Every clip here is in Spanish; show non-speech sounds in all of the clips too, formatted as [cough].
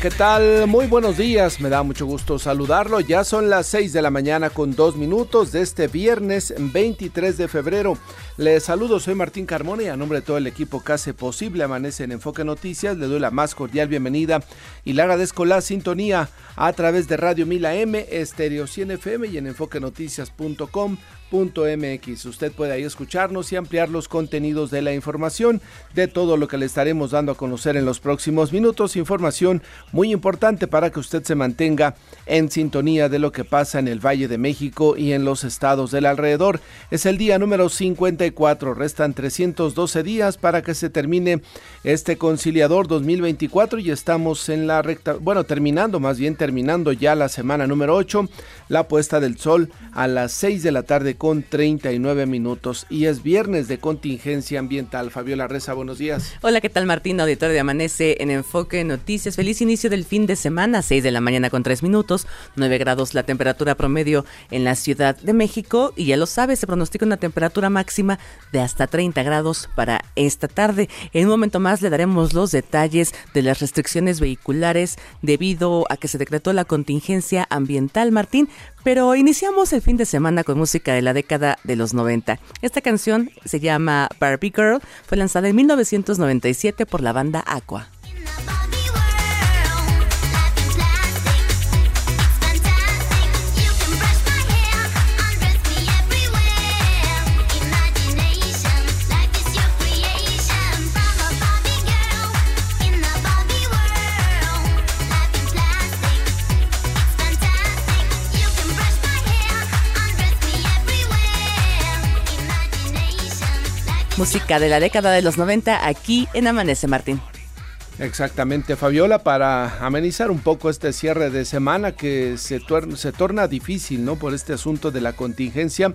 ¿Qué tal? Muy buenos días, me da mucho gusto saludarlo. Ya son las 6 de la mañana con dos minutos de este viernes 23 de febrero. Les saludo, soy Martín Carmona y a nombre de todo el equipo que posible Amanece en Enfoque Noticias, le doy la más cordial bienvenida y le agradezco la sintonía a través de Radio Mila M, Estéreo 100 FM y en enfoquenoticias.com mx Usted puede ahí escucharnos y ampliar los contenidos de la información de todo lo que le estaremos dando a conocer en los próximos minutos. Información muy importante para que usted se mantenga en sintonía de lo que pasa en el Valle de México y en los estados del alrededor. Es el día número 54. Restan 312 días para que se termine este conciliador 2024 y estamos en la recta, bueno, terminando, más bien terminando ya la semana número 8, la puesta del sol a las 6 de la tarde con 39 minutos y es viernes de contingencia ambiental. Fabiola Reza, buenos días. Hola, ¿qué tal Martín? Auditor de Amanece en Enfoque Noticias. Feliz inicio del fin de semana, 6 de la mañana con 3 minutos, 9 grados la temperatura promedio en la Ciudad de México y ya lo sabes, se pronostica una temperatura máxima de hasta 30 grados para esta tarde. En un momento más le daremos los detalles de las restricciones vehiculares debido a que se decretó la contingencia ambiental, Martín, pero iniciamos el fin de semana con música de la década de los 90. Esta canción se llama Barbie Girl, fue lanzada en 1997 por la banda Aqua. Música de la década de los 90 aquí en Amanece Martín. Exactamente, Fabiola, para amenizar un poco este cierre de semana que se, se torna difícil, ¿no? Por este asunto de la contingencia.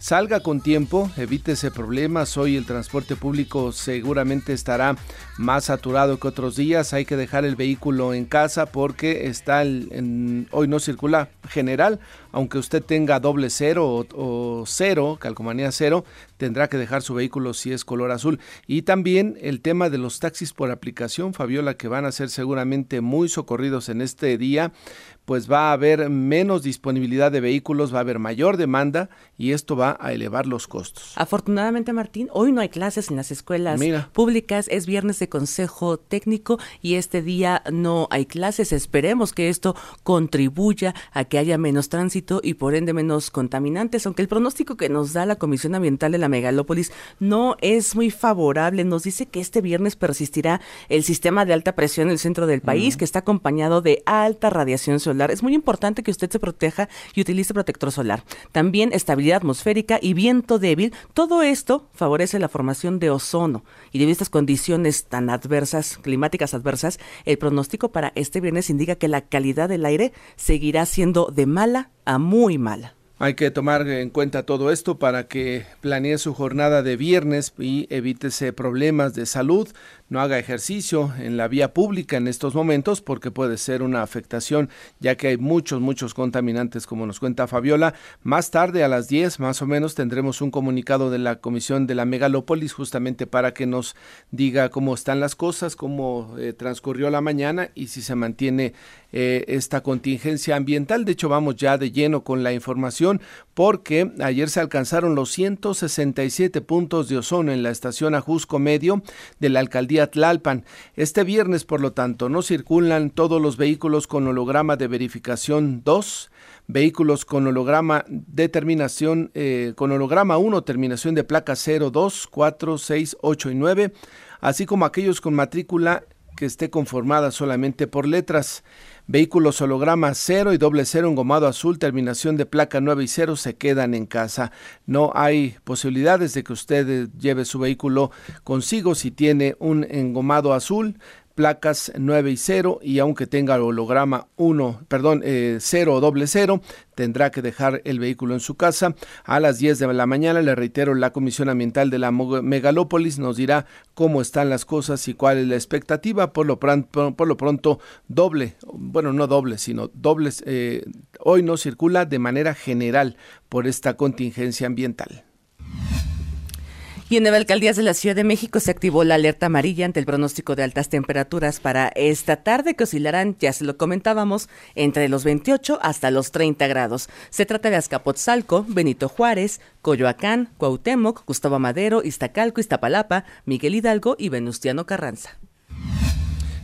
Salga con tiempo, evítese problemas. Hoy el transporte público seguramente estará más saturado que otros días. Hay que dejar el vehículo en casa porque está hoy no circula general. Aunque usted tenga doble cero o, o, cero, calcomanía cero, tendrá que dejar su vehículo si es color azul. Y también el tema de los taxis por aplicación, Fabiola, que van a ser seguramente muy socorridos en este día pues va a haber menos disponibilidad de vehículos, va a haber mayor demanda y esto va a elevar los costos. Afortunadamente, Martín, hoy no hay clases en las escuelas públicas, es viernes de consejo técnico y este día no hay clases. Esperemos que esto contribuya a que haya menos tránsito y por ende menos contaminantes, aunque el pronóstico que nos da la Comisión Ambiental de la Megalópolis no es muy favorable. Nos dice que este viernes persistirá el sistema de alta presión en el centro del país, que está acompañado de alta radiación solar es muy importante que usted se proteja y utilice protector solar. También estabilidad atmosférica y viento débil. Todo esto favorece la formación de ozono. Y debido a estas condiciones tan adversas, climáticas adversas, el pronóstico para este viernes indica que la calidad del aire seguirá siendo de mala muy mala. Hay que tomar en cuenta todo esto para que planee su jornada de viernes y evítese problemas de salud no haga ejercicio en la vía pública en estos momentos porque puede ser una afectación ya que hay muchos, muchos contaminantes como nos cuenta Fabiola. Más tarde a las 10 más o menos tendremos un comunicado de la Comisión de la Megalópolis justamente para que nos diga cómo están las cosas, cómo eh, transcurrió la mañana y si se mantiene eh, esta contingencia ambiental. De hecho vamos ya de lleno con la información porque ayer se alcanzaron los 167 puntos de ozono en la estación Ajusco Medio de la alcaldía vía Tlalpan. Este viernes, por lo tanto, no circulan todos los vehículos con holograma de verificación 2, vehículos con holograma de terminación, eh, con holograma 1, terminación de placa 0, 2, 4, 6, 8 y 9, así como aquellos con matrícula que esté conformada solamente por letras. Vehículos holograma 0 y doble 0 engomado azul, terminación de placa 9 y 0 se quedan en casa. No hay posibilidades de que usted lleve su vehículo consigo si tiene un engomado azul placas 9 y 0 y aunque tenga holograma 1, perdón, 0 eh, o doble 0, tendrá que dejar el vehículo en su casa. A las 10 de la mañana, le reitero, la Comisión Ambiental de la Megalópolis nos dirá cómo están las cosas y cuál es la expectativa. Por lo pronto, por lo pronto doble, bueno, no doble, sino dobles, eh, hoy no circula de manera general por esta contingencia ambiental. Y en nueve alcaldías de la Ciudad de México se activó la alerta amarilla ante el pronóstico de altas temperaturas para esta tarde que oscilarán, ya se lo comentábamos, entre los 28 hasta los 30 grados. Se trata de Azcapotzalco, Benito Juárez, Coyoacán, Cuauhtémoc, Gustavo Madero, Iztacalco, Iztapalapa, Miguel Hidalgo y Venustiano Carranza.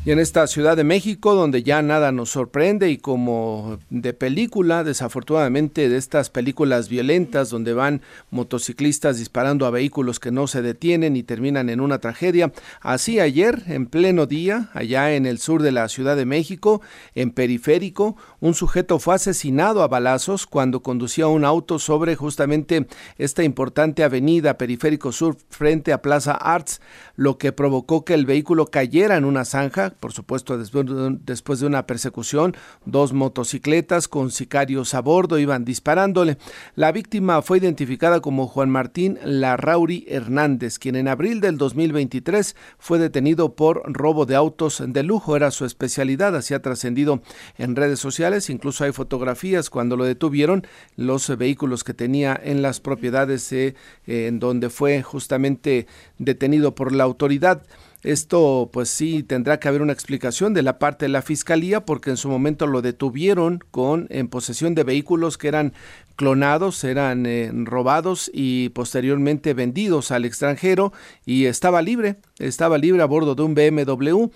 Y en esta Ciudad de México, donde ya nada nos sorprende y como de película, desafortunadamente de estas películas violentas donde van motociclistas disparando a vehículos que no se detienen y terminan en una tragedia. Así ayer, en pleno día, allá en el sur de la Ciudad de México, en periférico, un sujeto fue asesinado a balazos cuando conducía un auto sobre justamente esta importante avenida periférico sur frente a Plaza Arts, lo que provocó que el vehículo cayera en una zanja por supuesto después de una persecución, dos motocicletas con sicarios a bordo iban disparándole. La víctima fue identificada como Juan Martín Larrauri Hernández, quien en abril del 2023 fue detenido por robo de autos de lujo, era su especialidad, así ha trascendido en redes sociales, incluso hay fotografías cuando lo detuvieron, los vehículos que tenía en las propiedades eh, en donde fue justamente detenido por la autoridad. Esto pues sí tendrá que haber una explicación de la parte de la fiscalía porque en su momento lo detuvieron con en posesión de vehículos que eran clonados, eran eh, robados y posteriormente vendidos al extranjero y estaba libre, estaba libre a bordo de un BMW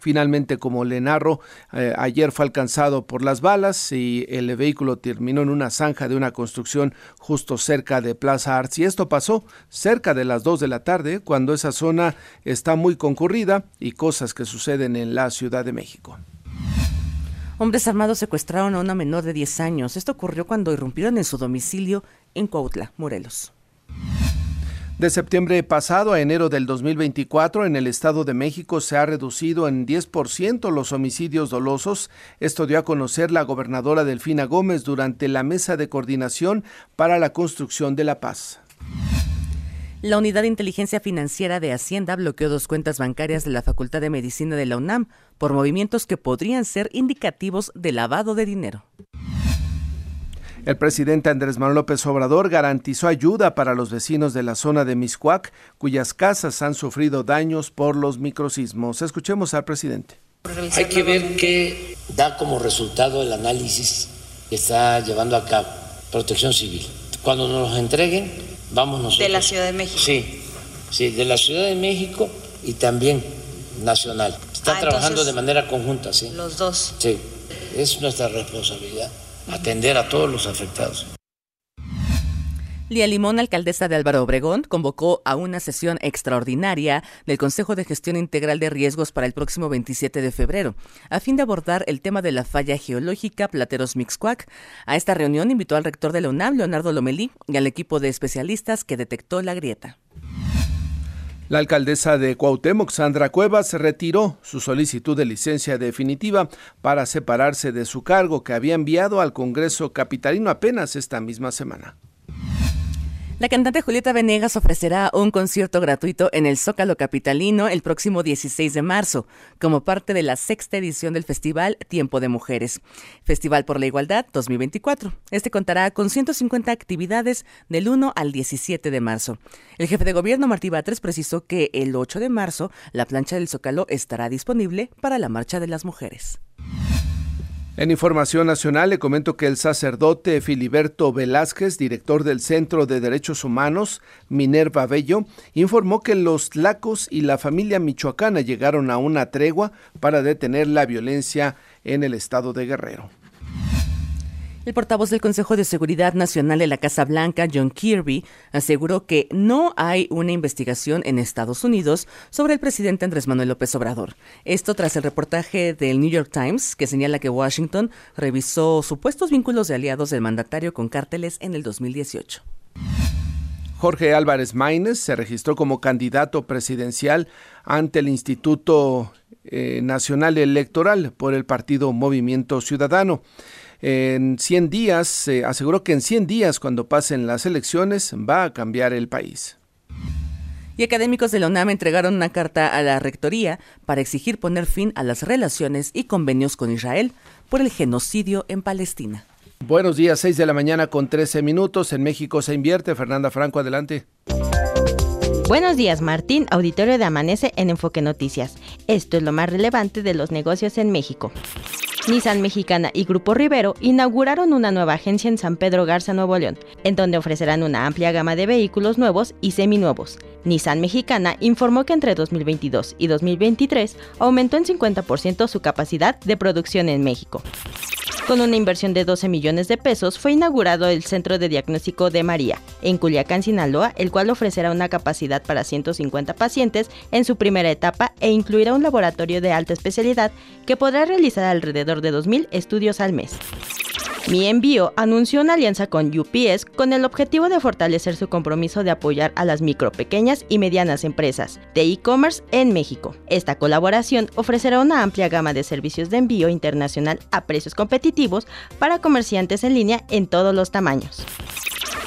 Finalmente, como le narro, eh, ayer fue alcanzado por las balas y el vehículo terminó en una zanja de una construcción justo cerca de Plaza Arts. Y esto pasó cerca de las 2 de la tarde, cuando esa zona está muy concurrida y cosas que suceden en la Ciudad de México. Hombres armados secuestraron a una menor de 10 años. Esto ocurrió cuando irrumpieron en su domicilio en Cuautla, Morelos. De septiembre pasado a enero del 2024, en el Estado de México se ha reducido en 10% los homicidios dolosos. Esto dio a conocer la gobernadora Delfina Gómez durante la mesa de coordinación para la construcción de la paz. La Unidad de Inteligencia Financiera de Hacienda bloqueó dos cuentas bancarias de la Facultad de Medicina de la UNAM por movimientos que podrían ser indicativos de lavado de dinero. El presidente Andrés Manuel López Obrador garantizó ayuda para los vecinos de la zona de Miscuac, cuyas casas han sufrido daños por los microsismos. Escuchemos al presidente. Hay que ver qué da como resultado el análisis que está llevando a cabo Protección Civil. Cuando nos los entreguen, vamos nosotros. De la Ciudad de México. Sí, sí, de la Ciudad de México y también nacional. Están ah, trabajando de manera conjunta, sí. Los dos. Sí, es nuestra responsabilidad atender a todos los afectados. Lía Limón, alcaldesa de Álvaro Obregón, convocó a una sesión extraordinaria del Consejo de Gestión Integral de Riesgos para el próximo 27 de febrero, a fin de abordar el tema de la falla geológica Plateros Mixcuac. A esta reunión invitó al rector de la UNAM, Leonardo Lomelí, y al equipo de especialistas que detectó la grieta. La alcaldesa de Cuauhtémoc, Sandra Cuevas, retiró su solicitud de licencia definitiva para separarse de su cargo que había enviado al Congreso Capitalino apenas esta misma semana. La cantante Julieta Venegas ofrecerá un concierto gratuito en el Zócalo Capitalino el próximo 16 de marzo, como parte de la sexta edición del festival Tiempo de Mujeres, Festival por la Igualdad 2024. Este contará con 150 actividades del 1 al 17 de marzo. El jefe de gobierno Martí Batres precisó que el 8 de marzo la plancha del Zócalo estará disponible para la Marcha de las Mujeres. En información nacional le comento que el sacerdote Filiberto Velázquez, director del Centro de Derechos Humanos, Minerva Bello, informó que los Lacos y la familia michoacana llegaron a una tregua para detener la violencia en el estado de Guerrero. El portavoz del Consejo de Seguridad Nacional de la Casa Blanca, John Kirby, aseguró que no hay una investigación en Estados Unidos sobre el presidente Andrés Manuel López Obrador. Esto tras el reportaje del New York Times que señala que Washington revisó supuestos vínculos de aliados del mandatario con cárteles en el 2018. Jorge Álvarez Maínez se registró como candidato presidencial ante el Instituto eh, Nacional Electoral por el partido Movimiento Ciudadano. En 100 días, se aseguró que en 100 días, cuando pasen las elecciones, va a cambiar el país. Y académicos de la UNAM entregaron una carta a la Rectoría para exigir poner fin a las relaciones y convenios con Israel por el genocidio en Palestina. Buenos días, 6 de la mañana con 13 minutos. En México se invierte. Fernanda Franco, adelante. Buenos días, Martín, auditorio de Amanece en Enfoque Noticias. Esto es lo más relevante de los negocios en México. Nissan Mexicana y Grupo Rivero inauguraron una nueva agencia en San Pedro Garza, Nuevo León, en donde ofrecerán una amplia gama de vehículos nuevos y seminuevos. Nissan Mexicana informó que entre 2022 y 2023 aumentó en 50% su capacidad de producción en México. Con una inversión de 12 millones de pesos fue inaugurado el Centro de Diagnóstico de María en Culiacán, Sinaloa, el cual ofrecerá una capacidad para 150 pacientes en su primera etapa e incluirá un laboratorio de alta especialidad que podrá realizar alrededor de 2.000 estudios al mes. Mi Envío anunció una alianza con UPS con el objetivo de fortalecer su compromiso de apoyar a las micro, pequeñas y medianas empresas de e-commerce en México. Esta colaboración ofrecerá una amplia gama de servicios de envío internacional a precios competitivos para comerciantes en línea en todos los tamaños.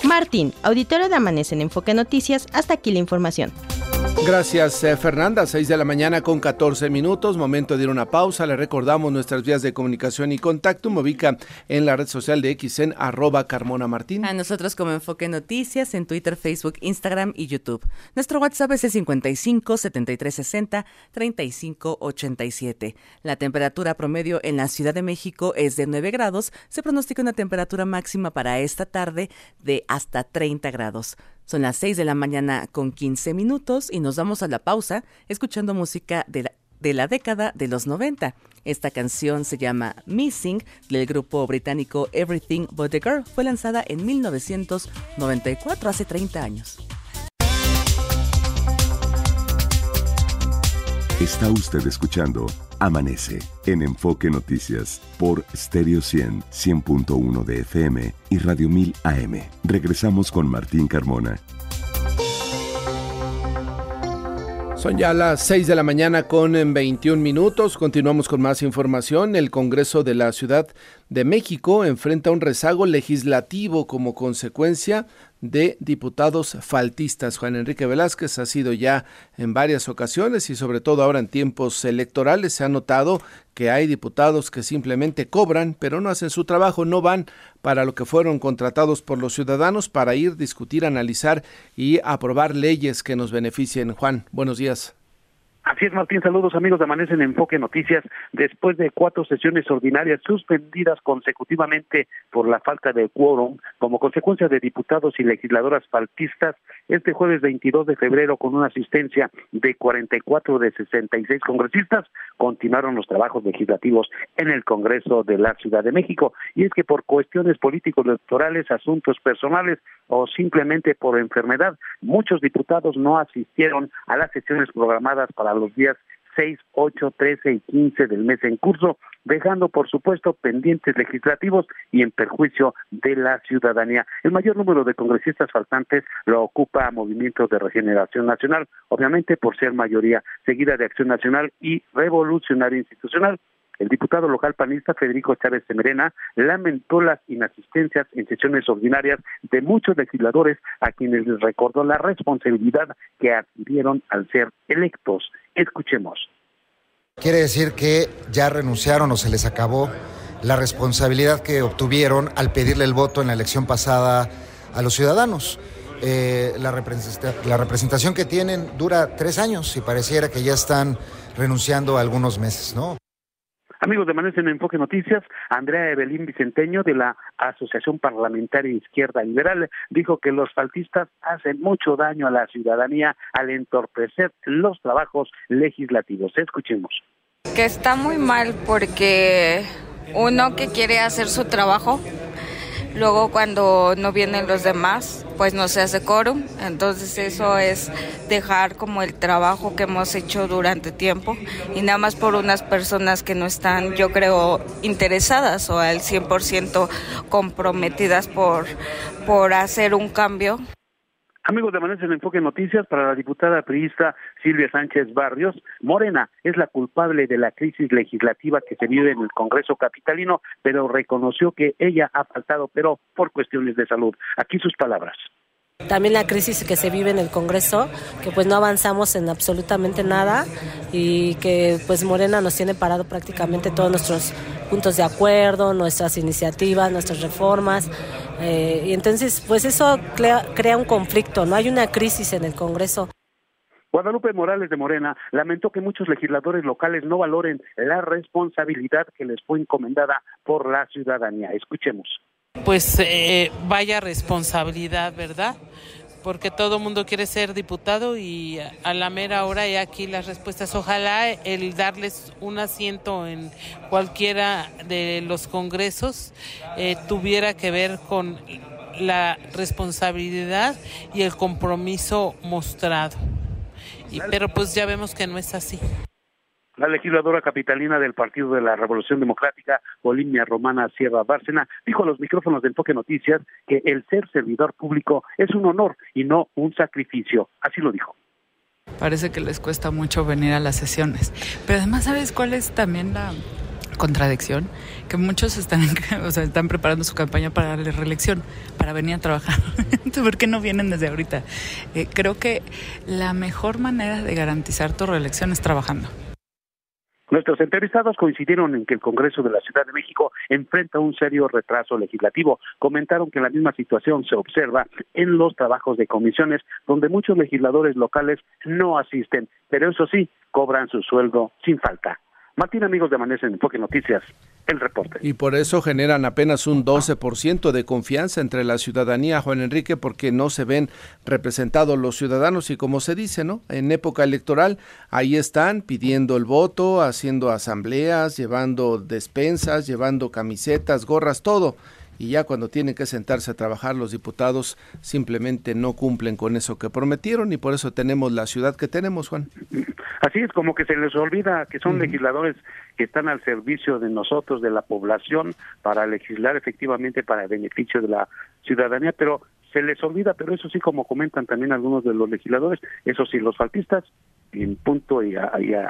Martín, auditorio de Amanece en Enfoque Noticias, hasta aquí la información. Gracias, eh, Fernanda. 6 de la mañana con 14 minutos. Momento de ir a una pausa. Le recordamos nuestras vías de comunicación y contacto. Me ubica en la red social de X en arroba Carmona Martín. A nosotros como Enfoque Noticias en Twitter, Facebook, Instagram y YouTube. Nuestro WhatsApp es el 55 73 60 35 87. La temperatura promedio en la Ciudad de México es de 9 grados. Se pronostica una temperatura máxima para esta tarde de hasta 30 grados. Son las 6 de la mañana con 15 minutos y nos vamos a la pausa escuchando música de la, de la década de los 90. Esta canción se llama Missing del grupo británico Everything But the Girl. Fue lanzada en 1994, hace 30 años. Está usted escuchando Amanece en Enfoque Noticias por Stereo 100, 100.1 de FM y Radio 1000 AM. Regresamos con Martín Carmona. Son ya las 6 de la mañana con 21 minutos. Continuamos con más información. El Congreso de la Ciudad de México enfrenta un rezago legislativo como consecuencia de diputados faltistas. Juan Enrique Velázquez ha sido ya en varias ocasiones y sobre todo ahora en tiempos electorales se ha notado que hay diputados que simplemente cobran, pero no hacen su trabajo, no van para lo que fueron contratados por los ciudadanos para ir, discutir, analizar y aprobar leyes que nos beneficien. Juan, buenos días. Así es, Martín. Saludos, amigos de Amanece en Enfoque Noticias. Después de cuatro sesiones ordinarias suspendidas consecutivamente por la falta de quórum, como consecuencia de diputados y legisladoras faltistas, este jueves 22 de febrero, con una asistencia de 44 de 66 congresistas, continuaron los trabajos legislativos en el Congreso de la Ciudad de México. Y es que por cuestiones políticos electorales, asuntos personales o simplemente por enfermedad, muchos diputados no asistieron a las sesiones programadas para los días 6, 8, 13 y 15 del mes en curso, dejando por supuesto pendientes legislativos y en perjuicio de la ciudadanía. El mayor número de congresistas faltantes lo ocupa Movimiento de Regeneración Nacional, obviamente por ser mayoría seguida de Acción Nacional y Revolucionaria Institucional, el diputado local panista Federico Chávez Semerena lamentó las inasistencias en sesiones ordinarias de muchos legisladores a quienes les recordó la responsabilidad que adquirieron al ser electos. Escuchemos. Quiere decir que ya renunciaron o se les acabó la responsabilidad que obtuvieron al pedirle el voto en la elección pasada a los ciudadanos. Eh, la, la representación que tienen dura tres años y pareciera que ya están renunciando a algunos meses, ¿no? Amigos de Manes en Enfoque Noticias, Andrea Evelín Vicenteño de la Asociación Parlamentaria Izquierda Liberal dijo que los faltistas hacen mucho daño a la ciudadanía al entorpecer los trabajos legislativos. Escuchemos. Que está muy mal porque uno que quiere hacer su trabajo Luego cuando no vienen los demás, pues no se hace quórum. Entonces eso es dejar como el trabajo que hemos hecho durante tiempo y nada más por unas personas que no están, yo creo, interesadas o al 100% comprometidas por, por hacer un cambio. Amigos de Amanece en Enfoque Noticias, para la diputada priista Silvia Sánchez Barrios, Morena es la culpable de la crisis legislativa que se vive en el Congreso Capitalino, pero reconoció que ella ha faltado, pero por cuestiones de salud. Aquí sus palabras. También la crisis que se vive en el Congreso, que pues no avanzamos en absolutamente nada y que pues Morena nos tiene parado prácticamente todos nuestros puntos de acuerdo, nuestras iniciativas, nuestras reformas. Eh, y entonces pues eso crea, crea un conflicto, no hay una crisis en el Congreso. Guadalupe Morales de Morena lamentó que muchos legisladores locales no valoren la responsabilidad que les fue encomendada por la ciudadanía. Escuchemos pues eh, vaya responsabilidad, ¿verdad? Porque todo mundo quiere ser diputado y a la mera hora y aquí las respuestas. Ojalá el darles un asiento en cualquiera de los congresos eh, tuviera que ver con la responsabilidad y el compromiso mostrado. Y, pero pues ya vemos que no es así. La legisladora capitalina del Partido de la Revolución Democrática, Olimpia Romana Sierra Bárcena, dijo a los micrófonos de Enfoque Noticias que el ser servidor público es un honor y no un sacrificio. Así lo dijo. Parece que les cuesta mucho venir a las sesiones. Pero además, ¿sabes cuál es también la contradicción? Que muchos están, o sea, están preparando su campaña para darle reelección, para venir a trabajar. [laughs] Entonces, ¿por qué no vienen desde ahorita? Eh, creo que la mejor manera de garantizar tu reelección es trabajando. Nuestros entrevistados coincidieron en que el Congreso de la Ciudad de México enfrenta un serio retraso legislativo. Comentaron que la misma situación se observa en los trabajos de comisiones, donde muchos legisladores locales no asisten, pero eso sí, cobran su sueldo sin falta. Martín, amigos de Amanece en Enfoque Noticias, Y por eso generan apenas un 12% de confianza entre la ciudadanía, Juan Enrique, porque no se ven representados los ciudadanos y como se dice, ¿no? En época electoral, ahí están pidiendo el voto, haciendo asambleas, llevando despensas, llevando camisetas, gorras, todo y ya cuando tienen que sentarse a trabajar los diputados simplemente no cumplen con eso que prometieron y por eso tenemos la ciudad que tenemos, Juan. Así es como que se les olvida que son legisladores que están al servicio de nosotros, de la población, para legislar efectivamente para el beneficio de la ciudadanía, pero se les olvida, pero eso sí, como comentan también algunos de los legisladores, eso sí, los faltistas en punto y,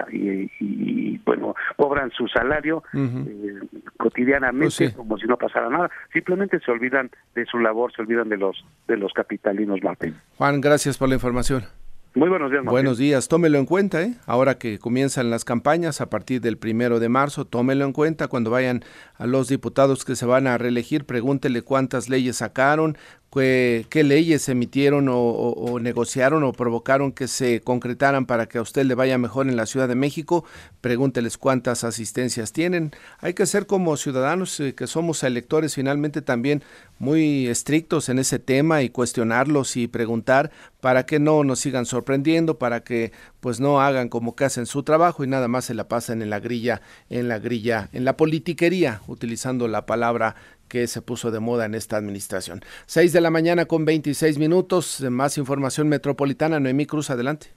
y, bueno, cobran su salario eh, cotidianamente pues como si no pasara nada. Simplemente se olvidan de su labor, se olvidan de los de los capitalinos, Martín. Juan, gracias por la información. Muy buenos días. Buenos días, tómelo en cuenta, ¿eh? ahora que comienzan las campañas a partir del primero de marzo, tómelo en cuenta cuando vayan a los diputados que se van a reelegir, pregúntele cuántas leyes sacaron, qué, leyes emitieron o, negociaron o provocaron que se concretaran para que a usted le vaya mejor en la Ciudad de México, pregúnteles cuántas asistencias tienen. Hay que ser como ciudadanos eh, que somos electores finalmente también muy estrictos en ese tema y cuestionarlos y preguntar para que no nos sigan sorprendiendo, para que pues no hagan como que hacen su trabajo y nada más se la pasen en la grilla, en la grilla, en la politiquería, utilizando la palabra que se puso de moda en esta administración. 6 de la mañana con 26 minutos. Más información metropolitana. Noemí Cruz, adelante.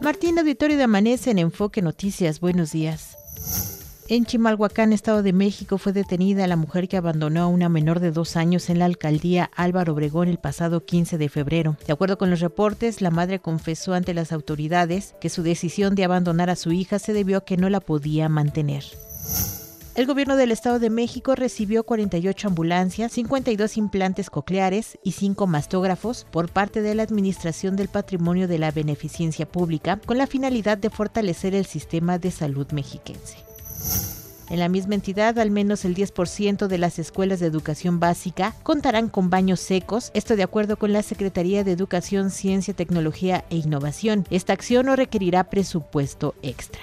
Martín Auditorio de Amanece en Enfoque Noticias. Buenos días. En Chimalhuacán, Estado de México, fue detenida la mujer que abandonó a una menor de dos años en la alcaldía Álvaro Obregón el pasado 15 de febrero. De acuerdo con los reportes, la madre confesó ante las autoridades que su decisión de abandonar a su hija se debió a que no la podía mantener. El gobierno del Estado de México recibió 48 ambulancias, 52 implantes cocleares y 5 mastógrafos por parte de la Administración del Patrimonio de la Beneficencia Pública con la finalidad de fortalecer el sistema de salud mexiquense. En la misma entidad, al menos el 10% de las escuelas de educación básica contarán con baños secos, esto de acuerdo con la Secretaría de Educación, Ciencia, Tecnología e Innovación. Esta acción no requerirá presupuesto extra.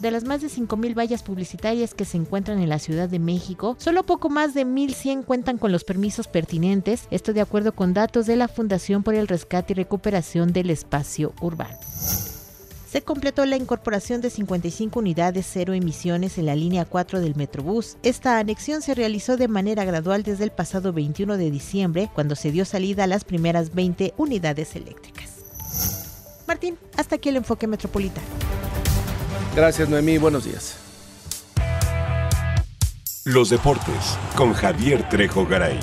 De las más de 5.000 vallas publicitarias que se encuentran en la Ciudad de México, solo poco más de 1.100 cuentan con los permisos pertinentes, esto de acuerdo con datos de la Fundación por el Rescate y Recuperación del Espacio Urbano se completó la incorporación de 55 unidades cero emisiones en la línea 4 del Metrobús. Esta anexión se realizó de manera gradual desde el pasado 21 de diciembre, cuando se dio salida a las primeras 20 unidades eléctricas. Martín, hasta aquí el enfoque metropolitano. Gracias, Noemí. Buenos días. Los deportes con Javier Trejo Garay.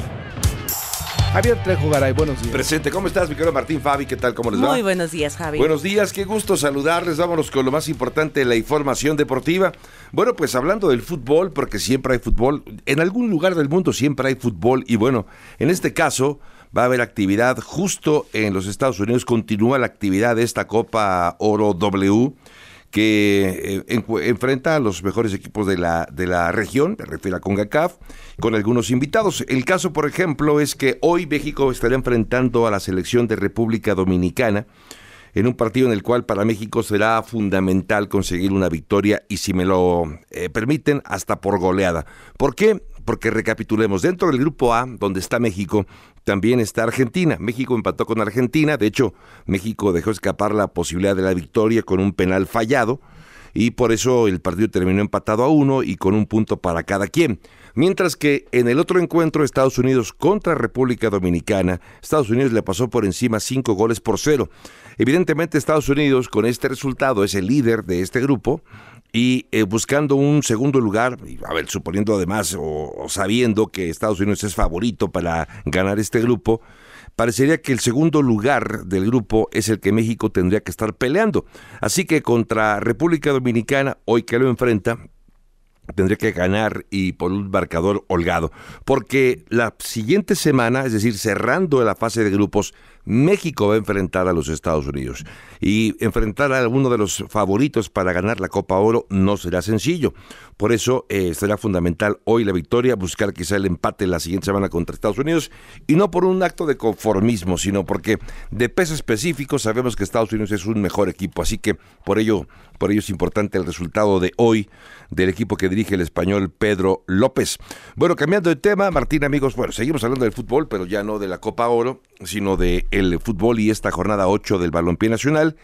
Javier Trejo Garay, buenos días. Presente, ¿cómo estás, mi querido Martín Fabi? ¿Qué tal? ¿Cómo les va? Muy buenos días, Javi. Buenos días, qué gusto saludarles. Vámonos con lo más importante de la información deportiva. Bueno, pues hablando del fútbol, porque siempre hay fútbol, en algún lugar del mundo siempre hay fútbol y bueno, en este caso va a haber actividad justo en los Estados Unidos, continúa la actividad de esta Copa Oro W que eh, enfrenta a los mejores equipos de la, de la región, me refiero a CONCACAF, con algunos invitados. El caso, por ejemplo, es que hoy México estará enfrentando a la selección de República Dominicana en un partido en el cual para México será fundamental conseguir una victoria y si me lo eh, permiten, hasta por goleada. ¿Por qué? Porque recapitulemos, dentro del grupo A, donde está México, también está Argentina. México empató con Argentina, de hecho, México dejó escapar la posibilidad de la victoria con un penal fallado y por eso el partido terminó empatado a uno y con un punto para cada quien. Mientras que en el otro encuentro, Estados Unidos contra República Dominicana, Estados Unidos le pasó por encima cinco goles por cero. Evidentemente Estados Unidos con este resultado es el líder de este grupo y eh, buscando un segundo lugar, a ver, suponiendo además o, sabiendo que Estados Unidos es favorito para ganar este grupo, parecería que el segundo lugar del grupo es el que México tendría que estar peleando. Así que contra República Dominicana, hoy que lo enfrenta, tendría que ganar y por un marcador holgado. Porque la siguiente semana, es decir, cerrando la fase de grupos, México va a enfrentar a los Estados Unidos. Y enfrentar a alguno de los favoritos para ganar la Copa Oro no será sencillo. Por eso eh, será fundamental hoy la victoria, buscar quizá el empate la siguiente semana contra Estados Unidos. Y no por un acto de conformismo, sino porque de peso específico sabemos que Estados Unidos es un mejor equipo. Así que por ello, por ello es importante el resultado de hoy del equipo que dirige el español Pedro López. Bueno, cambiando de tema, Martín, amigos, bueno, seguimos hablando del fútbol, pero ya no de la Copa Oro, sino de el fútbol y esta jornada 8 del balompié nacional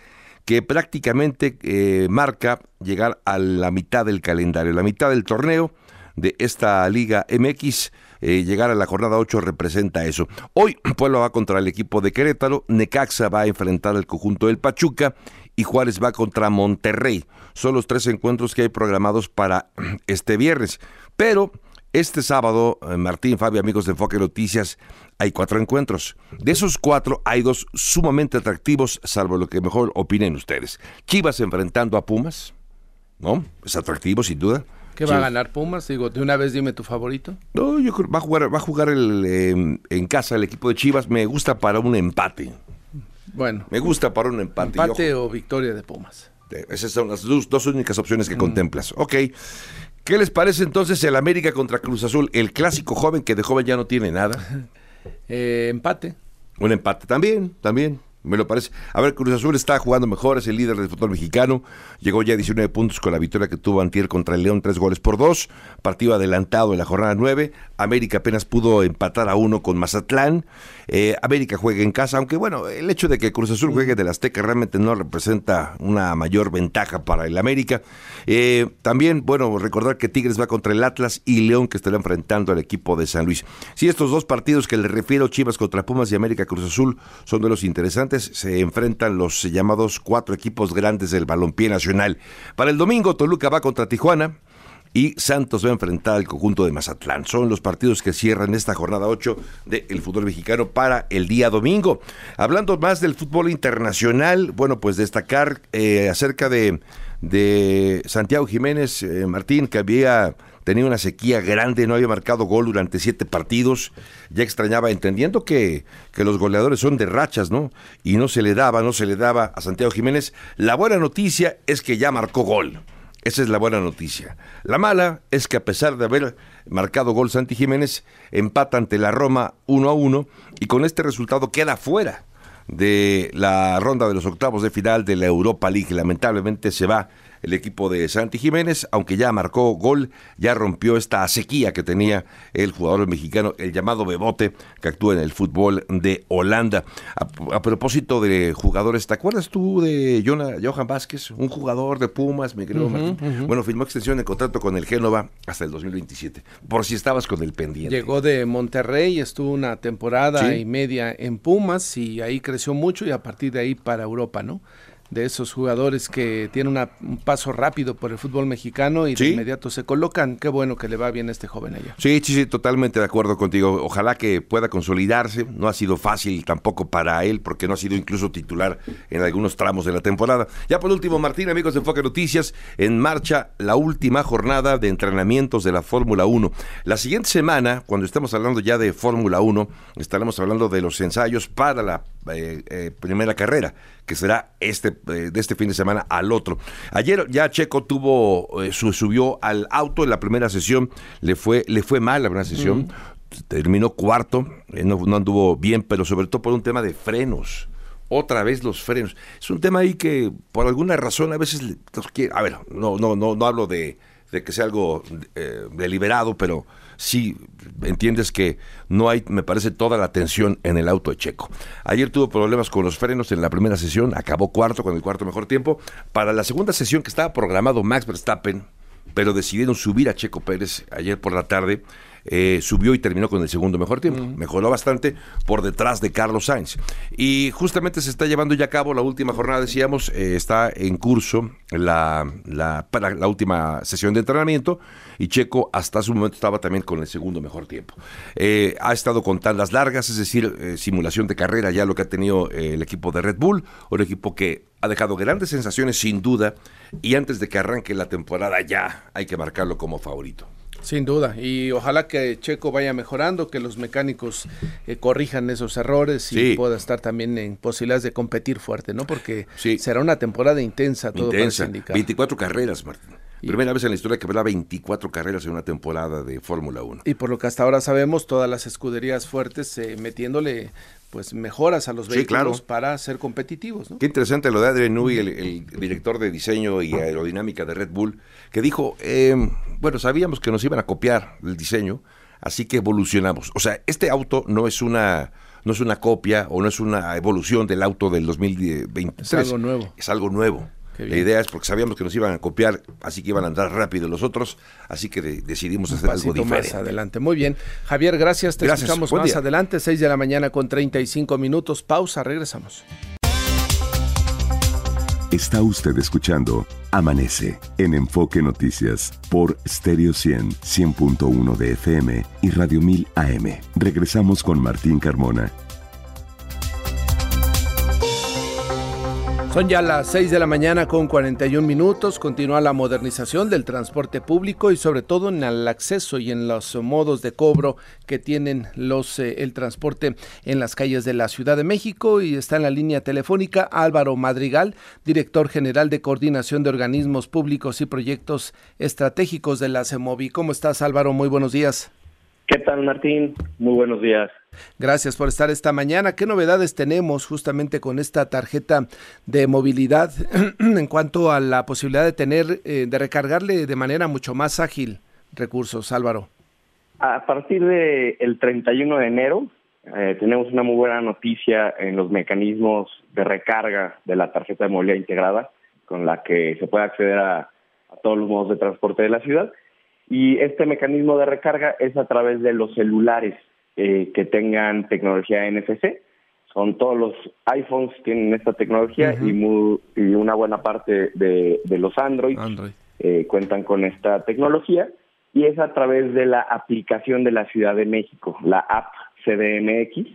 que prácticamente eh, marca llegar a la mitad del calendario, la mitad del torneo de esta Liga MX. Eh, llegar a la jornada 8 representa eso. Hoy [clears throat] Pueblo va contra el equipo de Querétaro, Necaxa va a enfrentar al conjunto del Pachuca y Juárez va contra Monterrey. Son los tres encuentros que hay programados para [clears throat] este viernes. Pero este sábado, eh, Martín, Fabio, amigos de Enfoque Noticias, hay cuatro encuentros. De esos cuatro, hay dos sumamente atractivos, salvo lo que mejor opinen ustedes. Chivas enfrentando a Pumas, ¿no? Es atractivo, sin duda. ¿Qué va a ganar Pumas? Digo, de una vez dime tu favorito. No, yo creo va a jugar, va a jugar el, em, en casa el equipo de Chivas. Me gusta para un empate. Bueno. Me gusta para un empate. Empate o victoria de Pumas. Esas son las dos, únicas opciones que mm. contemplas. Ok. ¿Qué les parece entonces el América contra Cruz Azul? El clásico joven que de joven ya no tiene nada. [laughs] Eh, empate. Un empate también, también me lo parece. A ver, Cruz Azul está jugando mejor, es el líder del fútbol mexicano. Llegó ya a 19 puntos con la victoria que tuvo Antier contra el León, tres goles por dos. Partido adelantado en la jornada 9. América apenas pudo empatar a uno con Mazatlán. Eh, América juega en casa, aunque bueno, el hecho de que Cruz Azul juegue del Azteca realmente no representa una mayor ventaja para el América. Eh, también, bueno, recordar que Tigres va contra el Atlas y León que estará enfrentando al equipo de San Luis. Si estos dos partidos que le refiero, Chivas contra Pumas y América Cruz Azul, son de los interesantes se enfrentan los llamados cuatro equipos grandes del balompié nacional. Para el domingo, Toluca va contra Tijuana y Santos va a enfrentar al conjunto de Mazatlán. Son los partidos que cierran esta jornada 8 del fútbol mexicano para el día domingo. Hablando más del fútbol internacional, bueno, pues destacar eh, acerca de, de Santiago Jiménez eh, Martín, que había tenía una sequía grande, no había marcado gol durante siete partidos, ya extrañaba, entendiendo que, que los goleadores son de rachas, ¿no? Y no se le daba, no se le daba a Santiago Jiménez. La buena noticia es que ya marcó gol. Esa es la buena noticia. La mala es que a pesar de haber marcado gol Santi Jiménez, empata ante la Roma 1 a 1 y con este resultado queda fuera de la ronda de los octavos de final de la Europa League. Lamentablemente se va el equipo de Santi Jiménez, aunque ya marcó gol, ya rompió esta sequía que tenía el jugador mexicano, el llamado Bebote, que actúa en el fútbol de Holanda. A, propósito de jugadores, ¿te acuerdas tú de Johan Vázquez, un jugador de Pumas, mi querido Bueno, firmó extensión de contrato con el Génova hasta el 2027, por si estabas con el pendiente. Llegó de Monterrey, estuvo una temporada y media en Pumas y ahí creció mucho y a partir de ahí para Europa, ¿no? De esos jugadores que tienen un paso rápido por el fútbol mexicano y de inmediato se colocan. Qué bueno que le va bien a este joven allá. Sí, sí, sí, totalmente de acuerdo contigo. Ojalá que pueda consolidarse. No ha sido fácil tampoco para él porque no ha sido incluso titular en algunos tramos de la temporada. Ya por último, Martín, amigos de Enfoque Noticias, en marcha la última jornada de entrenamientos de la Fórmula 1. La siguiente semana, cuando estemos hablando ya de Fórmula 1, estaremos hablando de los ensayos para la eh, eh, primera carrera, que será este eh, de este fin de semana al otro. Ayer ya Checo tuvo subió al auto en la primera sesión, le fue le fue mal la primera sesión, terminó cuarto, no, no anduvo bien, pero sobre todo por un tema de frenos otra vez los frenos. Es un tema ahí que por alguna razón a veces los quiere, a ver, no no no no hablo de, de que sea algo deliberado, pero sí entiendes que no hay, me parece, toda la atención en el auto de Checo. Ayer tuvo problemas con los frenos en la primera sesión, acabó cuarto con el cuarto mejor tiempo. Para la segunda sesión que estaba programado Max Verstappen, pero decidieron subir a Checo Pérez ayer por la tarde eh, subió y terminó con el segundo mejor tiempo. Mejoró bastante por detrás de Carlos Sainz. Y justamente se está llevando ya a cabo la última jornada, decíamos, eh, está en curso la, la, la, última sesión de entrenamiento y Checo hasta un momento estaba también con el segundo mejor tiempo. Eh, ha estado con tandas largas, es decir, simulación de carrera, ya lo que ha tenido el equipo de Red Bull, un equipo que ha dejado grandes sensaciones sin duda y antes de que arranque la temporada ya hay que marcarlo como favorito. Sin duda, y ojalá que Checo vaya mejorando, que los mecánicos eh, corrijan esos errores y pueda estar también en posibilidades de competir fuerte, ¿no? Porque será una temporada intensa todo intensa. 24 carreras, Martín. Primera vez en la historia que habrá 24 carreras en una temporada de Fórmula 1. Y por lo que hasta ahora sabemos, todas las escuderías fuertes eh, metiéndole pues mejoras a los vehículos para ser competitivos. Qué interesante lo de Adrian Newey, el, director de diseño y aerodinámica de Red Bull, que dijo, em, bueno, sabíamos que nos iban a copiar el diseño, así que evolucionamos. O sea, este auto no es una no es una copia o no es una evolución del auto del 2023. Es algo nuevo. Es algo nuevo. La idea es porque sabíamos que nos iban a copiar, así que iban a andar rápido los otros, así que decidimos hacer algo diferente. Más adelante. Muy bien. Javier, gracias. Te escuchamos más adelante, 6 de la mañana con 35 minutos. Pausa, regresamos. Está usted escuchando Amanece en Enfoque Noticias por Stereo 100, 100.1 de FM y Radio 1000 AM. Regresamos con Martín Carmona Son ya las 6 de la mañana con 41 minutos. Continúa la modernización del transporte público y sobre todo en el acceso y en los modos de cobro que tienen los eh, el transporte en las calles de la Ciudad de México y está en la línea telefónica Álvaro Madrigal, director general de coordinación de organismos públicos y proyectos estratégicos de la CEMOVI. ¿Cómo estás Álvaro? Muy buenos días. ¿Qué tal Martín? Muy buenos días. Gracias por estar esta mañana. ¿Qué novedades tenemos justamente con esta tarjeta de movilidad [clears throat] en cuanto a la posibilidad de tener, eh, de recargarle de manera mucho más ágil recursos, Álvaro? A partir del el 31 de enero eh, tenemos una muy buena noticia en los mecanismos de recarga de la tarjeta de movilidad integrada, con la que se puede acceder a todos los modos de transporte de la ciudad. Y este mecanismo de recarga es a través de los celulares eh, que tengan tecnología NFC. Son todos los iPhones tienen esta tecnología y, y una buena parte de, los Android, eh, cuentan con esta tecnología y es a través de la aplicación de la Ciudad de México, la app CDMX.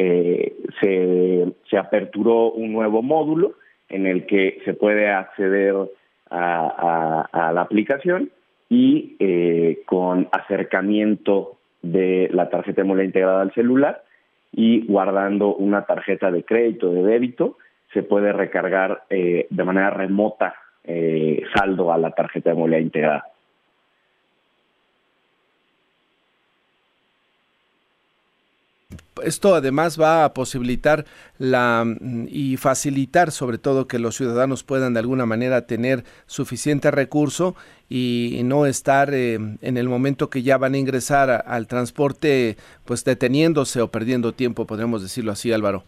Eh, se, se aperturó un nuevo módulo en el que se puede acceder a, a la aplicación y eh, con acercamiento de la tarjeta de movilidad integrada al celular y guardando una tarjeta de crédito de débito se puede recargar eh, de manera remota eh, saldo a la tarjeta de movilidad integrada. Esto además va a posibilitar la mm, y facilitar sobre todo que los ciudadanos puedan de alguna manera tener suficiente recurso y no estar eh, en el momento que ya van a ingresar al transporte pues deteniéndose o perdiendo tiempo, podríamos decirlo así, Álvaro.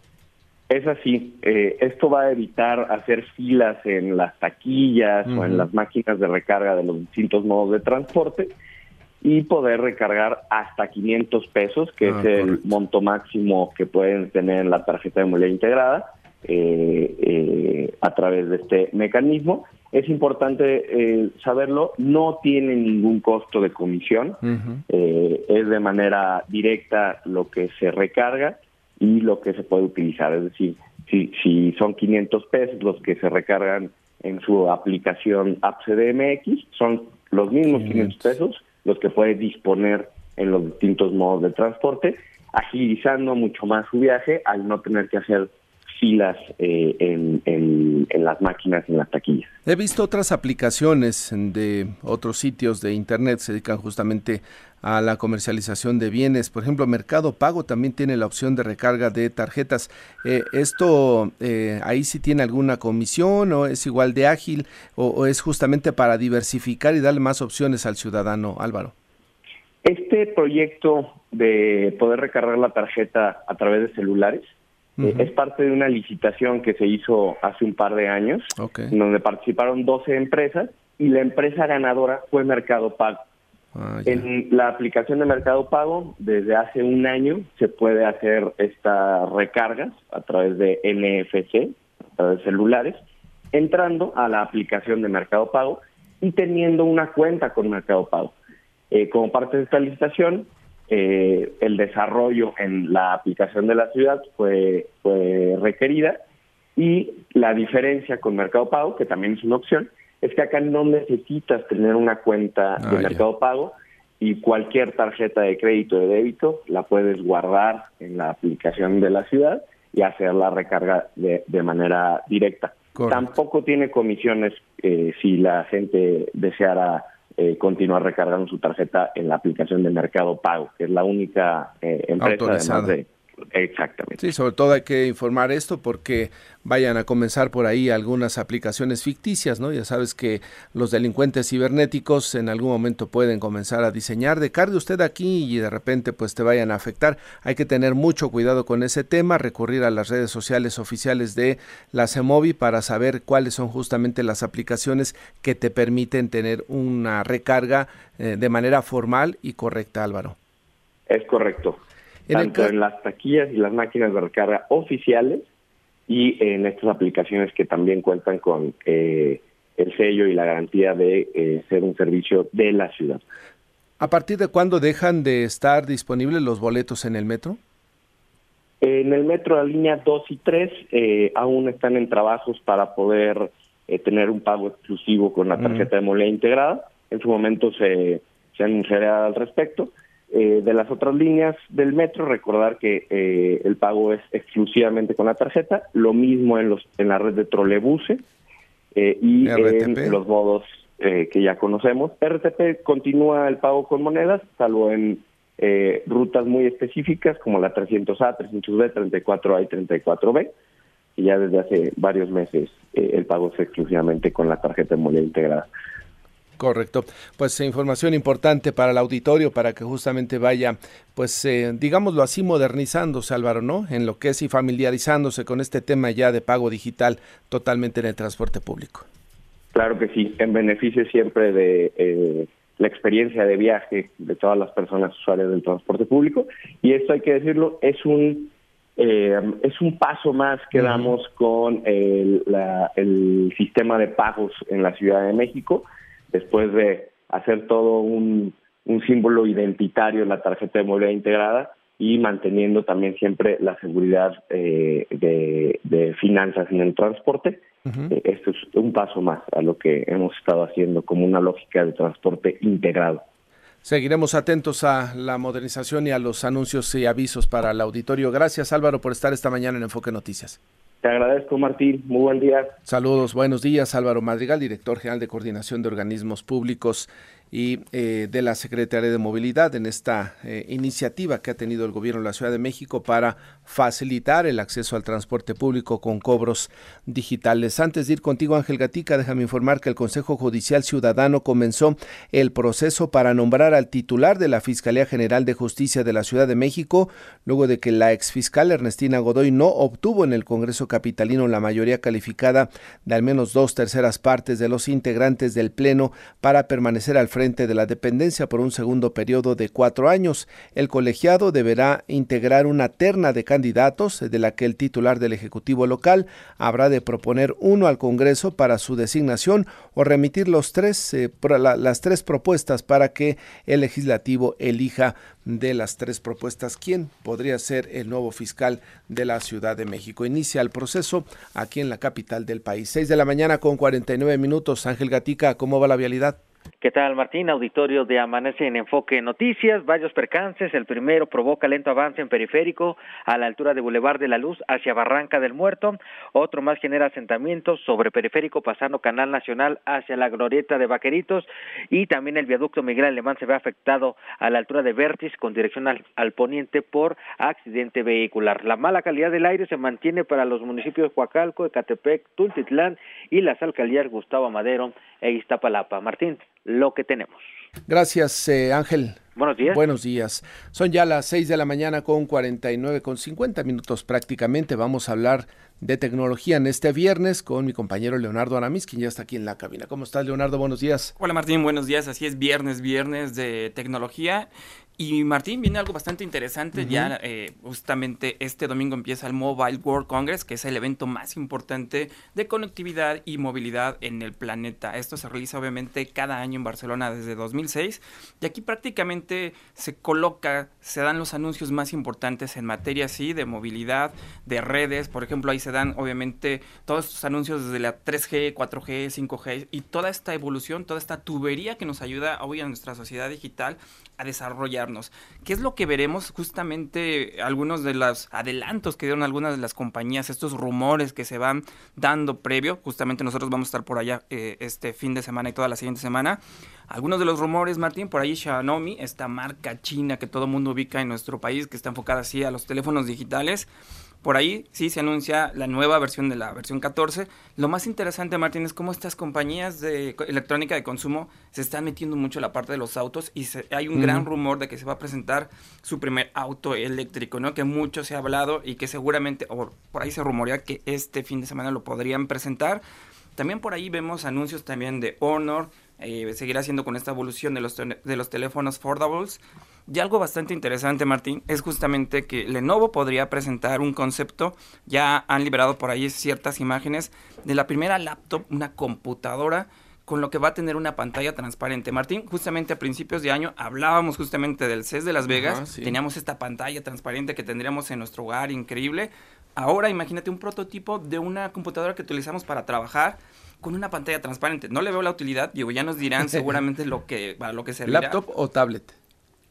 Es así. Eh, esto va a evitar hacer filas en las taquillas o en las máquinas de recarga de los distintos modos de transporte y poder recargar hasta 500 pesos, que ah, es el monto máximo que pueden tener en la tarjeta de movilidad integrada eh, eh, a través de este mecanismo. Es importante saberlo, no tiene ningún costo de comisión, es de manera directa lo que se recarga y lo que se puede utilizar. Es decir, si, si son 500 pesos los que se recargan en su aplicación App CDMX, son los mismos 500 pesos los que puede disponer en los distintos modos de transporte, agilizando mucho más su viaje al no tener que hacer filas eh, en, en, las máquinas en las taquillas. He visto otras aplicaciones de otros sitios de internet se dedican justamente a la comercialización de bienes. Por ejemplo, Mercado Pago también tiene la opción de recarga de tarjetas. Eh, ¿Esto eh, ahí sí tiene alguna comisión o es igual de ágil o es justamente para diversificar y darle más opciones al ciudadano, Álvaro? Este proyecto de poder recargar la tarjeta a través de celulares eh, es parte de una licitación que se hizo hace un par de años, donde participaron 12 empresas y la empresa ganadora fue Mercado Pago. Ah, en la aplicación de Mercado Pago, desde hace un año se puede hacer estas recargas a través de NFC, a través de celulares, entrando a la aplicación de Mercado Pago y teniendo una cuenta con Mercado Pago. Eh, como parte de esta licitación, eh, el desarrollo en la aplicación de la ciudad fue, fue requerida y la diferencia con Mercado Pago, que también es una opción, es que acá no necesitas tener una cuenta de ah, Mercado Pago y cualquier tarjeta de crédito o de débito la puedes guardar en la aplicación de la ciudad y hacer la recarga de, de manera directa. Tampoco tiene comisiones eh, si la gente deseara eh, continuar recargando su tarjeta en la aplicación de Mercado Pago, que es la única eh, empresa además de Exactamente. Sí, sobre todo hay que informar esto porque vayan a comenzar por ahí algunas aplicaciones ficticias, ¿no? Ya sabes que los delincuentes cibernéticos en algún momento pueden comenzar a diseñar de usted aquí y de repente pues te vayan a afectar. Hay que tener mucho cuidado con ese tema, recurrir a las redes sociales oficiales de la CEMOVI para saber cuáles son justamente las aplicaciones que te permiten tener una recarga eh, de manera formal y correcta, Álvaro. Es correcto tanto en las taquillas y las máquinas de recarga oficiales y en estas aplicaciones que también cuentan con eh, el sello y la garantía de eh, ser un servicio de la ciudad. ¿A partir de cuándo dejan de estar disponibles los boletos en el metro? En el metro, la línea 2 y 3 eh, aún están en trabajos para poder tener un pago exclusivo con la tarjeta de moneda integrada. En su momento se, se anunciará al respecto. Eh, de las otras líneas del metro, recordar que eh, el pago es exclusivamente con la tarjeta, lo mismo en, los, en la red de trolebuses eh, y en los modos que ya conocemos. RTP continúa el pago con monedas, salvo en rutas muy específicas como la 300A, 300B, 34A y 34B, y ya desde hace varios meses el pago es exclusivamente con la tarjeta de moneda integrada. Correcto. Pues eh, información importante para el auditorio, para que justamente vaya, pues eh, digámoslo así, modernizándose, Álvaro, ¿no? En lo que es y familiarizándose con este tema ya de pago digital totalmente en el transporte público. Claro que sí, en beneficio siempre de eh, la experiencia de viaje de todas las personas usuarias del transporte público. Y esto hay que decirlo, es un es un paso más que damos con el, el sistema de pagos en la Ciudad de México después de hacer todo un, símbolo identitario en la tarjeta de movilidad integrada y manteniendo también siempre la seguridad eh, de, finanzas en el transporte. Eh, esto es un paso más a lo que hemos estado haciendo como una lógica de transporte integrado. Seguiremos atentos a la modernización y a los anuncios y avisos para el auditorio. Gracias Álvaro por estar esta mañana en Enfoque Noticias. Te agradezco, Martín. Muy buen día. Saludos, buenos días. Álvaro Madrigal, director general de Coordinación de Organismos Públicos y eh, de la Secretaría de Movilidad en esta eh, iniciativa que ha tenido el gobierno de la Ciudad de México para facilitar el acceso al transporte público con cobros digitales. Antes de ir contigo, Ángel Gatica, déjame informar que el Consejo Judicial Ciudadano comenzó el proceso para nombrar al titular de la Fiscalía General de Justicia de la Ciudad de México, luego de que la exfiscal Ernestina Godoy no obtuvo en el Congreso Capitalino la mayoría calificada de al menos dos terceras partes de los integrantes del Pleno para permanecer al frente de la dependencia por un segundo periodo de cuatro años. El colegiado deberá integrar una terna de candidatos de la que el titular del Ejecutivo local habrá de proponer uno al Congreso para su designación o remitir los tres, eh, las tres propuestas para que el legislativo elija de las tres propuestas quién podría ser el nuevo fiscal de la Ciudad de México. Inicia el proceso aquí en la capital del país. Seis de la mañana con 49 minutos. Ángel Gatica, ¿cómo va la vialidad? ¿Qué tal, Martín? Auditorio de Amanece en Enfoque Noticias. Varios percances. El primero provoca lento avance en periférico a la altura de Boulevard de la Luz hacia Barranca del Muerto. Otro más genera asentamientos sobre periférico pasando Canal Nacional hacia la Glorieta de Vaqueritos. Y también el viaducto Miguel Alemán se ve afectado a la altura de Vértiz con dirección al, al poniente por accidente vehicular. La mala calidad del aire se mantiene para los municipios de Huacalco, Ecatepec, Tultitlán y las alcaldías Gustavo Madero e Iztapalapa. Martín lo que tenemos. Gracias, eh, Ángel. Buenos días. Buenos días. Son ya las 6 de la mañana con 49, con 50 minutos prácticamente. Vamos a hablar de tecnología en este viernes con mi compañero Leonardo Aramis, quien ya está aquí en la cabina. ¿Cómo estás, Leonardo? Buenos días. Hola, Martín. Buenos días. Así es, viernes, viernes de tecnología. Y Martín, viene algo bastante interesante. Ya eh, justamente este domingo empieza el Mobile World Congress, que es el evento más importante de conectividad y movilidad en el planeta. Esto se realiza obviamente cada año en Barcelona desde 2006. Y aquí prácticamente se coloca, se dan los anuncios más importantes en materia así de movilidad, de redes. Por ejemplo, ahí se dan obviamente todos estos anuncios desde la 3G, 4G, 5G y toda esta evolución, toda esta tubería que nos ayuda hoy a nuestra sociedad digital a desarrollarnos. ¿Qué es lo que veremos? Justamente algunos de los adelantos que dieron algunas de las compañías, estos rumores que se van dando previo, justamente nosotros vamos a estar por allá eh, este fin de semana y toda la siguiente semana. Algunos de los rumores, Martín, por ahí Xiaomi, esta marca china que todo mundo ubica en nuestro país, que está enfocada así a los teléfonos digitales, por ahí sí se anuncia la nueva versión de la versión 14. Lo más interesante, Martín, es cómo estas compañías de electrónica de consumo se están metiendo mucho en la parte de los autos y hay un gran rumor de que se va a presentar su primer auto eléctrico, ¿no? Que mucho se ha hablado y que seguramente, o por ahí se rumorea que este fin de semana lo podrían presentar. También por ahí vemos anuncios también de Honor, eh, seguirá haciendo con esta evolución de los, de los teléfonos foldables. Y algo bastante interesante, Martín, es justamente que Lenovo podría presentar un concepto, ya han liberado por ahí ciertas imágenes de la primera laptop, una computadora con lo que va a tener una pantalla transparente. Martín, justamente a principios de año hablábamos justamente del CES de Las Vegas, teníamos esta pantalla transparente que tendríamos en nuestro hogar, increíble. Ahora imagínate un prototipo de una computadora que utilizamos para trabajar con una pantalla transparente. No le veo la utilidad, digo, ya nos dirán [laughs] seguramente lo que para lo que servirá. ¿Laptop o tablet?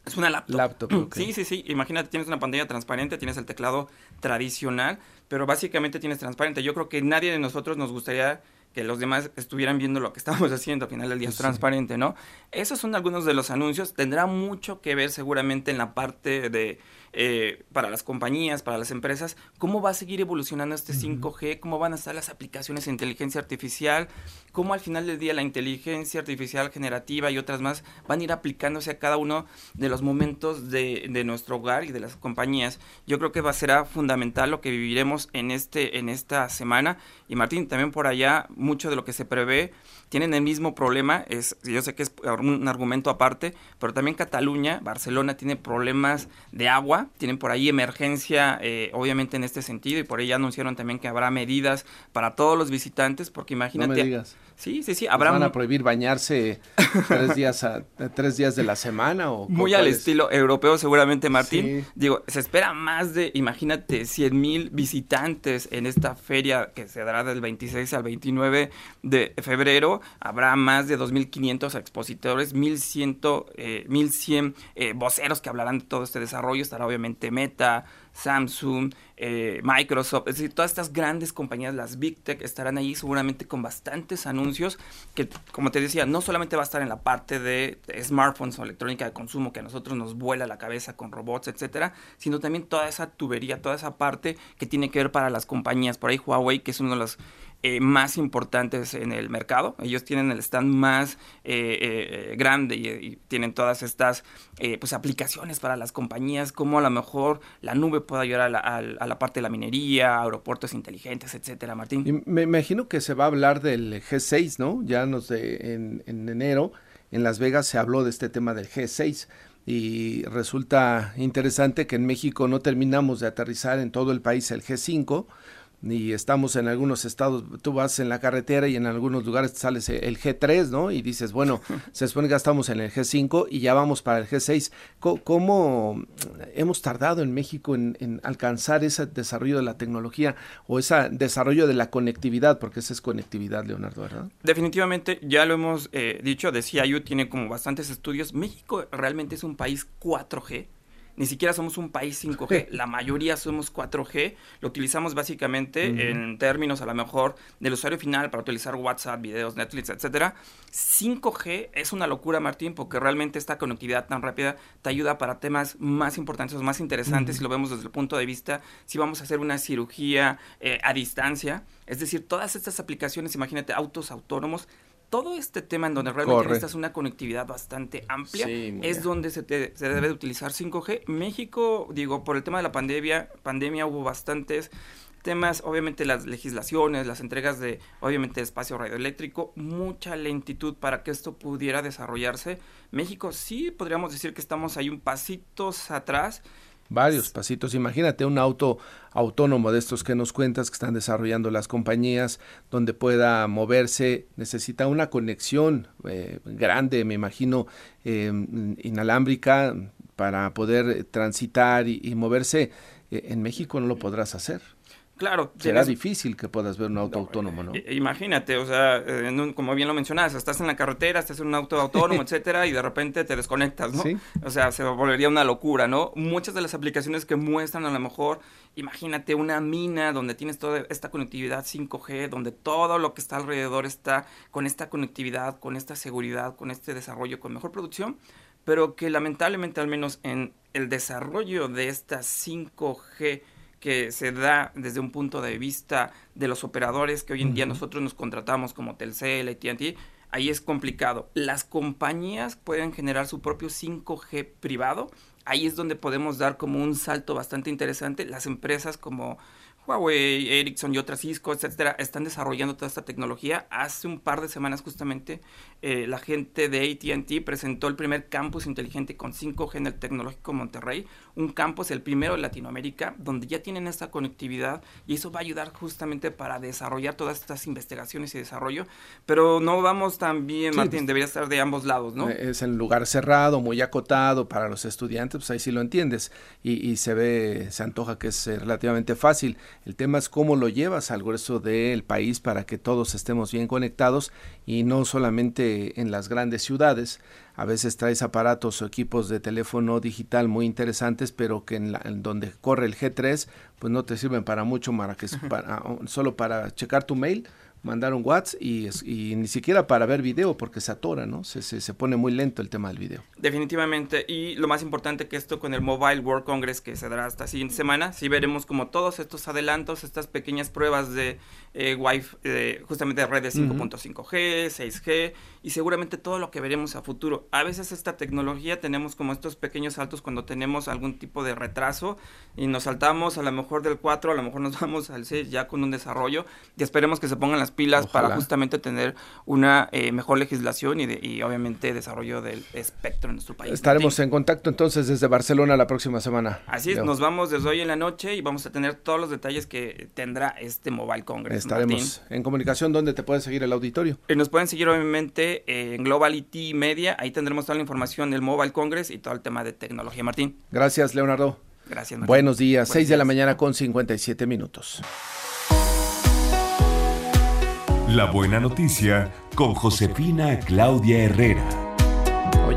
Es una laptop. laptop Sí, sí, sí. Imagínate, tienes una pantalla transparente, tienes el teclado tradicional, pero básicamente tienes transparente. Yo creo que nadie de nosotros nos gustaría que los demás estuvieran viendo lo que estamos [laughs] haciendo. Al final del día es transparente, ¿no? Esos son algunos de los anuncios. Tendrá mucho que ver seguramente en la parte de eh, para las compañías, para las empresas, cómo va a seguir evolucionando este 5G, cómo van a estar las aplicaciones de inteligencia artificial, cómo al final del día la inteligencia artificial generativa y otras más van a ir aplicándose a cada uno de los momentos de, de nuestro hogar y de las compañías. Yo creo que va a ser fundamental lo que viviremos en, este, en esta semana. Y Martín, también por allá, mucho de lo que se prevé tienen el mismo problema, es, yo sé que es un argumento aparte, pero también Cataluña, Barcelona tiene problemas de agua, tienen por ahí emergencia, eh, obviamente en este sentido, y por ahí anunciaron también que habrá medidas para todos los visitantes, porque imagínate... Sí, sí, sí. Habrá ¿Van a prohibir bañarse tres días, a, tres días de la semana? o Muy al estilo europeo seguramente, Martín. Digo, se espera más de, imagínate, 100 mil visitantes en esta feria que se dará del 26 al 29 de febrero. Habrá más de 2.500 expositores, 1.100, eh, 1.100 eh, voceros que hablarán de todo este desarrollo. Estará obviamente Meta, Samsung, eh, Microsoft, es decir, todas estas grandes compañías, las Big Tech, estarán ahí seguramente con bastantes anuncios que, como te decía, no solamente va a estar en la parte de smartphones o electrónica de consumo que a nosotros nos vuela la cabeza con robots, etcétera, sino también toda esa tubería, toda esa parte que tiene que ver para las compañías. Por ahí Huawei, que es uno de los eh, más importantes en el mercado. Ellos tienen el stand más eh, eh, grande y, tienen todas estas pues aplicaciones para las compañías, como a lo mejor la nube puede ayudar a la, parte de la minería, aeropuertos inteligentes, etcétera, Martín. me imagino que se va a hablar del G6, ¿no? Ya nos de, en, en enero en Las Vegas se habló de este tema del G6 y resulta interesante que en México no terminamos de aterrizar en todo el país el G5 y estamos en algunos estados, tú vas en la carretera y en algunos lugares sales el G3, ¿no? Y dices, bueno, [laughs] se supone que ya estamos en el G5 y ya vamos para el G6. ¿Cómo, hemos tardado en México en, alcanzar ese desarrollo de la tecnología o ese desarrollo de la conectividad? Porque esa es conectividad, Leonardo, ¿verdad? Definitivamente, ya lo hemos eh, dicho, decía yo, tiene como bastantes estudios. México realmente es un país 4G ni siquiera somos un país 5G, [laughs] la mayoría somos 4G, lo utilizamos básicamente en términos a lo mejor del usuario final para utilizar WhatsApp, videos, Netflix, etcétera. 5G es una locura, Martín, porque realmente esta conectividad tan rápida te ayuda para temas más importantes, más interesantes, si lo vemos desde el punto de vista, si vamos a hacer una cirugía eh, a distancia, es decir, todas estas aplicaciones, imagínate, autos autónomos, todo este tema en donde realmente necesitas una conectividad bastante amplia es donde se, se, debe de utilizar 5G. México, digo, por el tema de la pandemia, pandemia hubo bastantes temas, obviamente las legislaciones, las entregas de, obviamente, espacio radioeléctrico, mucha lentitud para que esto pudiera desarrollarse. México sí podríamos decir que estamos ahí un pasitos atrás varios pasitos. Imagínate un auto autónomo de estos que nos cuentas que están desarrollando las compañías, donde pueda moverse, necesita una conexión eh, grande, me imagino, em, inalámbrica para poder transitar y, moverse. Eh, en México no lo podrás hacer. Claro. Será difícil que puedas ver un auto autónomo, ¿no? Imagínate, o sea, como bien lo mencionabas, estás en la carretera, estás en un auto autónomo, etcétera, y de repente te desconectas, ¿no? O sea, se volvería una locura, ¿no? Muchas de las aplicaciones que muestran a lo mejor, imagínate una mina donde tienes toda esta conectividad 5G, donde todo lo que está alrededor está con esta conectividad, con esta seguridad, con este desarrollo, con mejor producción, pero que lamentablemente al menos en el desarrollo de esta 5G, que se da desde un punto de vista de los operadores que hoy en día nosotros nos contratamos como Telcel, AT&T, ahí es complicado. Las compañías pueden generar su propio 5G privado. Ahí es donde podemos dar como un salto bastante interesante. Las empresas como Huawei, Ericsson y otras Cisco, etcétera, están desarrollando toda esta tecnología. Hace un par de semanas justamente eh, la gente de AT&T presentó el primer campus inteligente con 5G en el Tecnológico Monterrey, un campus el primero de Latinoamérica donde ya tienen esta conectividad y eso va a ayudar justamente para desarrollar todas estas investigaciones y desarrollo, pero no vamos tan bien, Martín, pues, debería estar de ambos lados, ¿no? Es en lugar cerrado, muy acotado para los estudiantes, pues ahí sí lo entiendes y, y se ve, se antoja que es eh, relativamente fácil el tema es cómo lo llevas al grueso del país para que todos estemos bien conectados y no solamente en las grandes ciudades. A veces traes aparatos o equipos de teléfono digital muy interesantes, pero que en, en donde corre el G3, pues no te sirven para mucho, para que, para, solo para checar tu mail mandaron WhatsApp y, y, ni siquiera para ver video porque se atora, ¿no? Se, se, se, pone muy lento el tema del video. Definitivamente. Y lo más importante que esto con el Mobile World Congress que se dará esta siguiente semana, sí veremos como todos estos adelantos, estas pequeñas pruebas de eh, Wi-Fi, eh, justamente de redes 5.5G, 6G y seguramente todo lo que veremos a futuro. A veces esta tecnología tenemos como estos pequeños saltos cuando tenemos algún tipo de retraso y nos saltamos a lo mejor del 4, a lo mejor nos [laughs] vamos al 6 ya con un desarrollo y esperemos que se pongan las pilas para justamente tener una eh, mejor legislación y, y obviamente desarrollo del espectro en nuestro país. Estaremos en contacto entonces desde Barcelona la próxima semana. Así es, nos vamos desde hoy en la noche y vamos a tener todos los detalles que tendrá este Mobile Congress. Estaremos en comunicación. ¿Dónde te puede seguir el auditorio? Y eh, nos pueden seguir obviamente en Globality Media. Ahí tendremos toda la información del Mobile Congress y todo el tema de tecnología. Martín. Gracias, Leonardo. Gracias, Martín. Buenos días. Seis de la mañana con 57 minutos. La buena noticia con Josefina Claudia Herrera.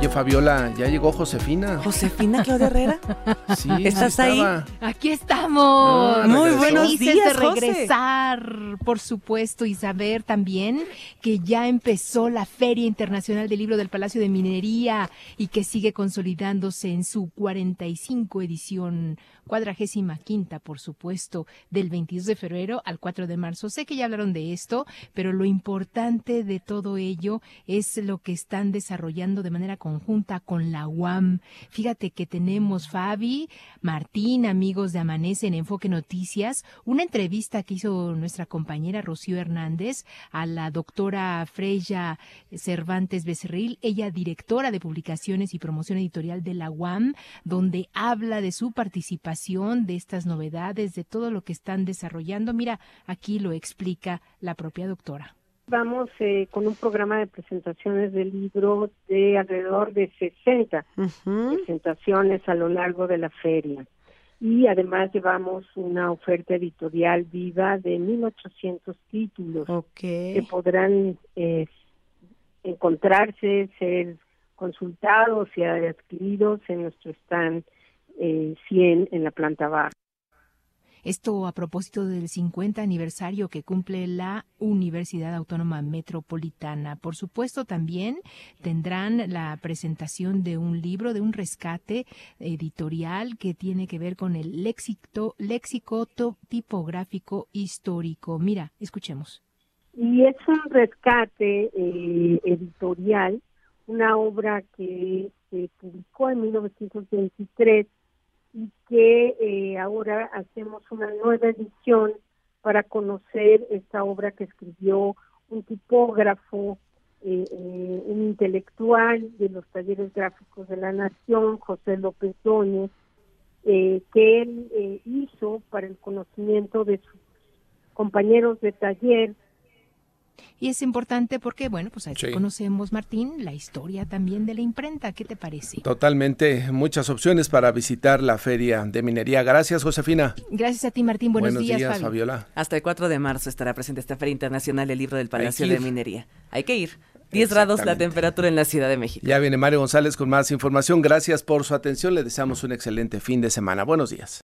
Oye, Fabiola, ya llegó Josefina. ¿Josefina Claudia Herrera? [laughs] Sí, ¿Estás ahí? Aquí estamos. Ah, Muy buenos Felices días, de regresar, por supuesto, y saber también que ya empezó la Feria Internacional del Libro del Palacio de Minería y que sigue consolidándose en su 45 edición, cuadragésima quinta, por supuesto, del 22 de febrero al 4 de marzo. Sé que ya hablaron de esto, pero lo importante de todo ello es lo que están desarrollando de manera conjunta con la UAM. Fíjate que tenemos Fabi, Martín, amigos de Amanece en Enfoque Noticias, una entrevista que hizo nuestra compañera Rocío Hernández a la doctora Freya Cervantes Becerril, ella directora de publicaciones y promoción editorial de la UAM, donde habla de su participación, de estas novedades, de todo lo que están desarrollando. Mira, aquí lo explica la propia doctora. Vamos eh, con un programa de presentaciones del libro de alrededor de 60 presentaciones a lo largo de la feria. Y además llevamos una oferta editorial viva de 1.800 títulos que podrán eh, encontrarse, ser consultados y adquiridos en nuestro stand eh, 100 en la planta baja. Esto a propósito del 50 aniversario que cumple la Universidad Autónoma Metropolitana. Por supuesto, también tendrán la presentación de un libro, de un rescate editorial que tiene que ver con el léxico, léxico tipográfico histórico. Mira, escuchemos. Y es un rescate eh, editorial, una obra que se publicó en 1923 y que eh, ahora hacemos una nueva edición para conocer esta obra que escribió un tipógrafo, eh, eh, un intelectual de los talleres gráficos de la Nación, José López Dóñez, que él hizo para el conocimiento de sus compañeros de taller y es importante porque, bueno, pues ahí conocemos, Martín, la historia también de la imprenta. ¿Qué te parece? Totalmente, muchas opciones para visitar la feria de minería. Gracias, Josefina. Gracias a ti, Martín. Buenos, Buenos días, Fabiola. Hasta el 4 de marzo estará presente esta Feria Internacional del Libro del Palacio de Minería. Hay que ir. 10 grados la temperatura en la Ciudad de México. Ya viene Mario González con más información. Gracias por su atención. Le deseamos un excelente fin de semana. Buenos días.